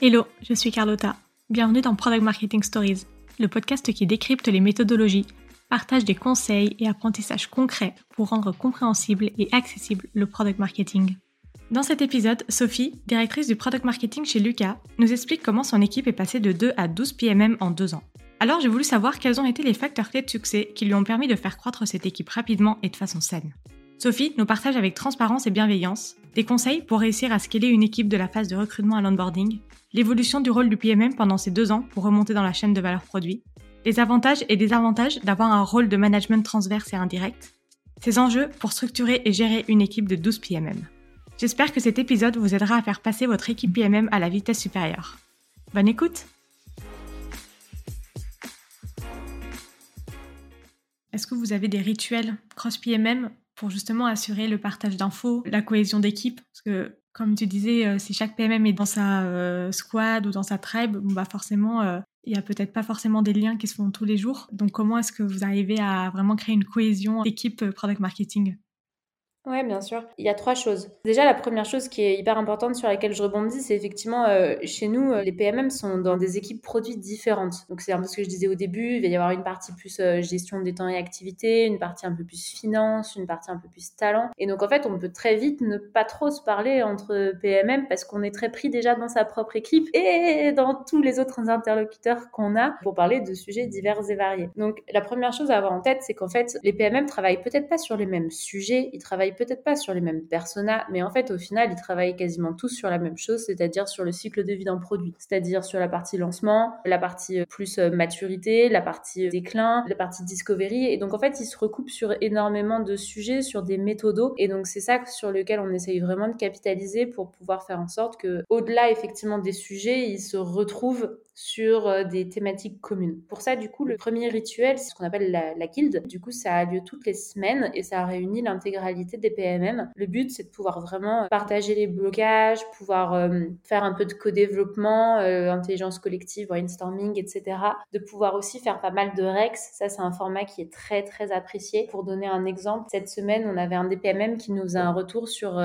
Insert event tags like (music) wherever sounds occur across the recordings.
Hello, je suis Carlotta. Bienvenue dans Product Marketing Stories, le podcast qui décrypte les méthodologies, partage des conseils et apprentissages concrets pour rendre compréhensible et accessible le product marketing. Dans cet épisode, Sophie, directrice du product marketing chez Lucas, nous explique comment son équipe est passée de 2 à 12 PMM en 2 ans. Alors j'ai voulu savoir quels ont été les facteurs clés de succès qui lui ont permis de faire croître cette équipe rapidement et de façon saine. Sophie nous partage avec transparence et bienveillance des conseils pour réussir à scaler une équipe de la phase de recrutement à l'onboarding, l'évolution du rôle du PMM pendant ces deux ans pour remonter dans la chaîne de valeur produit, les avantages et désavantages d'avoir un rôle de management transverse et indirect, ces enjeux pour structurer et gérer une équipe de 12 PMM. J'espère que cet épisode vous aidera à faire passer votre équipe PMM à la vitesse supérieure. Bonne écoute Est-ce que vous avez des rituels cross PMM pour justement assurer le partage d'infos, la cohésion d'équipe. Parce que, comme tu disais, euh, si chaque PMM est dans sa euh, squad ou dans sa tribe, bah forcément, euh, il n'y a peut-être pas forcément des liens qui se font tous les jours. Donc, comment est-ce que vous arrivez à vraiment créer une cohésion équipe product marketing? Ouais, bien sûr. Il y a trois choses. Déjà, la première chose qui est hyper importante sur laquelle je rebondis, c'est effectivement, euh, chez nous, euh, les PMM sont dans des équipes produits différentes. Donc, c'est un peu ce que je disais au début. Il va y avoir une partie plus euh, gestion des temps et activités, une partie un peu plus finance, une partie un peu plus talent. Et donc, en fait, on peut très vite ne pas trop se parler entre PMM parce qu'on est très pris déjà dans sa propre équipe et dans tous les autres interlocuteurs qu'on a pour parler de sujets divers et variés. Donc, la première chose à avoir en tête, c'est qu'en fait, les PMM travaillent peut-être pas sur les mêmes sujets, ils travaillent peut-être pas sur les mêmes personas, mais en fait, au final, ils travaillent quasiment tous sur la même chose, c'est-à-dire sur le cycle de vie d'un produit, c'est-à-dire sur la partie lancement, la partie euh, plus euh, maturité, la partie euh, déclin, la partie discovery. Et donc, en fait, ils se recoupent sur énormément de sujets, sur des méthodos. Et donc, c'est ça sur lequel on essaye vraiment de capitaliser pour pouvoir faire en sorte que, au-delà effectivement des sujets, ils se retrouvent sur des thématiques communes. Pour ça, du coup, le premier rituel, c'est ce qu'on appelle la, la, guilde. Du coup, ça a lieu toutes les semaines et ça réunit l'intégralité des PMM. Le but, c'est de pouvoir vraiment partager les blocages, pouvoir euh, faire un peu de co-développement, euh, intelligence collective, brainstorming, etc. De pouvoir aussi faire pas mal de Rex. Ça, c'est un format qui est très, très apprécié. Pour donner un exemple, cette semaine, on avait un des PMM qui nous a un retour sur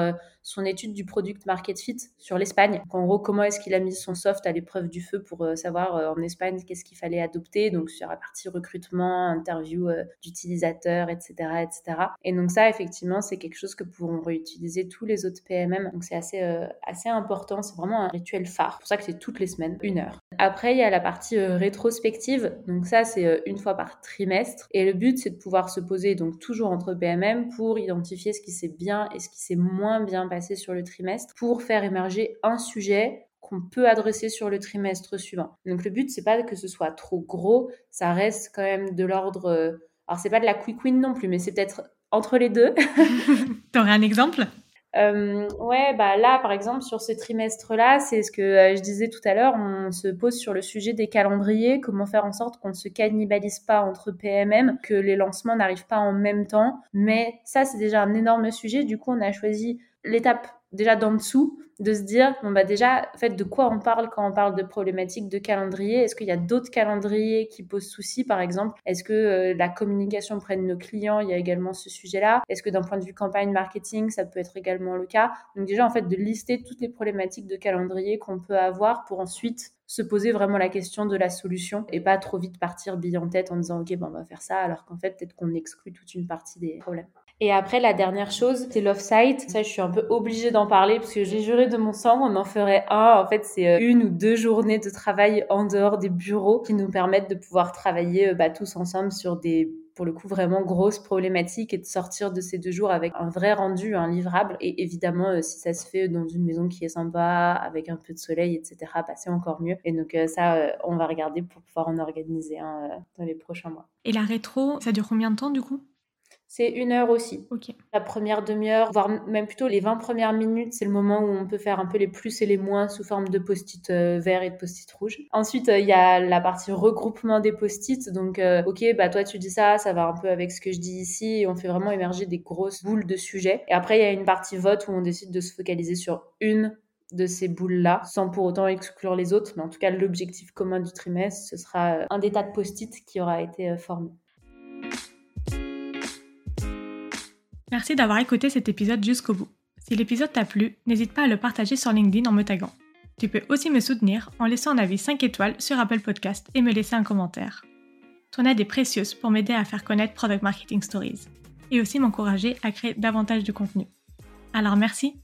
son étude du product market fit sur l'Espagne. En gros, comment est-ce qu'il a mis son soft à l'épreuve du feu pour euh, savoir euh, en Espagne qu'est-ce qu'il fallait adopter, donc sur la partie recrutement, interview euh, d'utilisateurs, etc., etc. Et donc ça, effectivement, c'est quelque chose que pourront réutiliser tous les autres PMM. Donc c'est assez, assez important, c'est vraiment un rituel phare. C'est pour ça que c'est toutes les semaines, une heure. Après, il y a la partie rétrospective. Donc ça, c'est une fois par trimestre. Et le but, c'est de pouvoir se poser donc toujours entre PMM pour identifier ce qui s'est bien et ce qui s'est moins bien passer sur le trimestre pour faire émerger un sujet qu'on peut adresser sur le trimestre suivant. Donc le but c'est pas que ce soit trop gros, ça reste quand même de l'ordre euh, alors c'est pas de la quick win non plus mais c'est peut-être entre les deux. (laughs) T'aurais un exemple? Euh, ouais, bah là, par exemple, sur ce trimestre-là, c'est ce que euh, je disais tout à l'heure, on se pose sur le sujet des calendriers, comment faire en sorte qu'on ne se cannibalise pas entre PMM, que les lancements n'arrivent pas en même temps. Mais ça, c'est déjà un énorme sujet. Du coup, on a choisi l'étape déjà d'en dessous, de se dire, bon bah déjà, en fait, de quoi on parle quand on parle de problématiques de calendrier. Est-ce qu'il y a d'autres calendriers qui posent souci, par exemple Est-ce que euh, la communication auprès de nos clients, il y a également ce sujet-là? Est-ce que d'un point de vue campagne marketing, ça peut être également le cas? Donc déjà, en fait, de lister toutes les problématiques de calendrier qu'on peut avoir pour ensuite se poser vraiment la question de la solution et pas trop vite partir bille en tête en disant ok bon on va faire ça alors qu'en fait peut-être qu'on exclut toute une partie des problèmes. Et après, la dernière chose, c'est l'off-site. Ça, je suis un peu obligée d'en parler parce que j'ai juré de mon sang, on en ferait un. En fait, c'est euh, une ou deux journées de travail en dehors des bureaux qui nous permettent de pouvoir travailler euh, bah, tous ensemble sur des pour le coup vraiment grosses problématiques et de sortir de ces deux jours avec un vrai rendu, un livrable. Et évidemment, euh, si ça se fait dans une maison qui est sympa, avec un peu de soleil, etc., bah, c'est encore mieux. Et donc ça, on va regarder pour pouvoir en organiser un dans les prochains mois. Et la rétro, ça dure combien de temps du coup? C'est une heure aussi. La première demi-heure, voire même plutôt les 20 premières minutes, c'est le moment où on peut faire un peu les plus et les moins sous forme de post-it euh, vert et de post-it rouge. Ensuite, euh, il y a la partie regroupement des post-it. Donc, euh, ok, bah toi tu dis ça, ça va un peu avec ce que je dis ici. Et on fait vraiment émerger des grosses boules de sujets. Et après, il y a une partie vote où on décide de se focaliser sur une de ces boules-là, sans pour autant exclure les autres. Mais en tout cas, l'objectif commun du trimestre, ce sera un des tas de post-it qui aura été formé. Merci d'avoir écouté cet épisode jusqu'au bout. Si l'épisode t'a plu, n'hésite pas à le partager sur LinkedIn en me taguant. Tu peux aussi me soutenir en laissant un avis 5 étoiles sur Apple Podcast et me laisser un commentaire. Ton aide est précieuse pour m'aider à faire connaître Product Marketing Stories et aussi m'encourager à créer davantage de contenu. Alors merci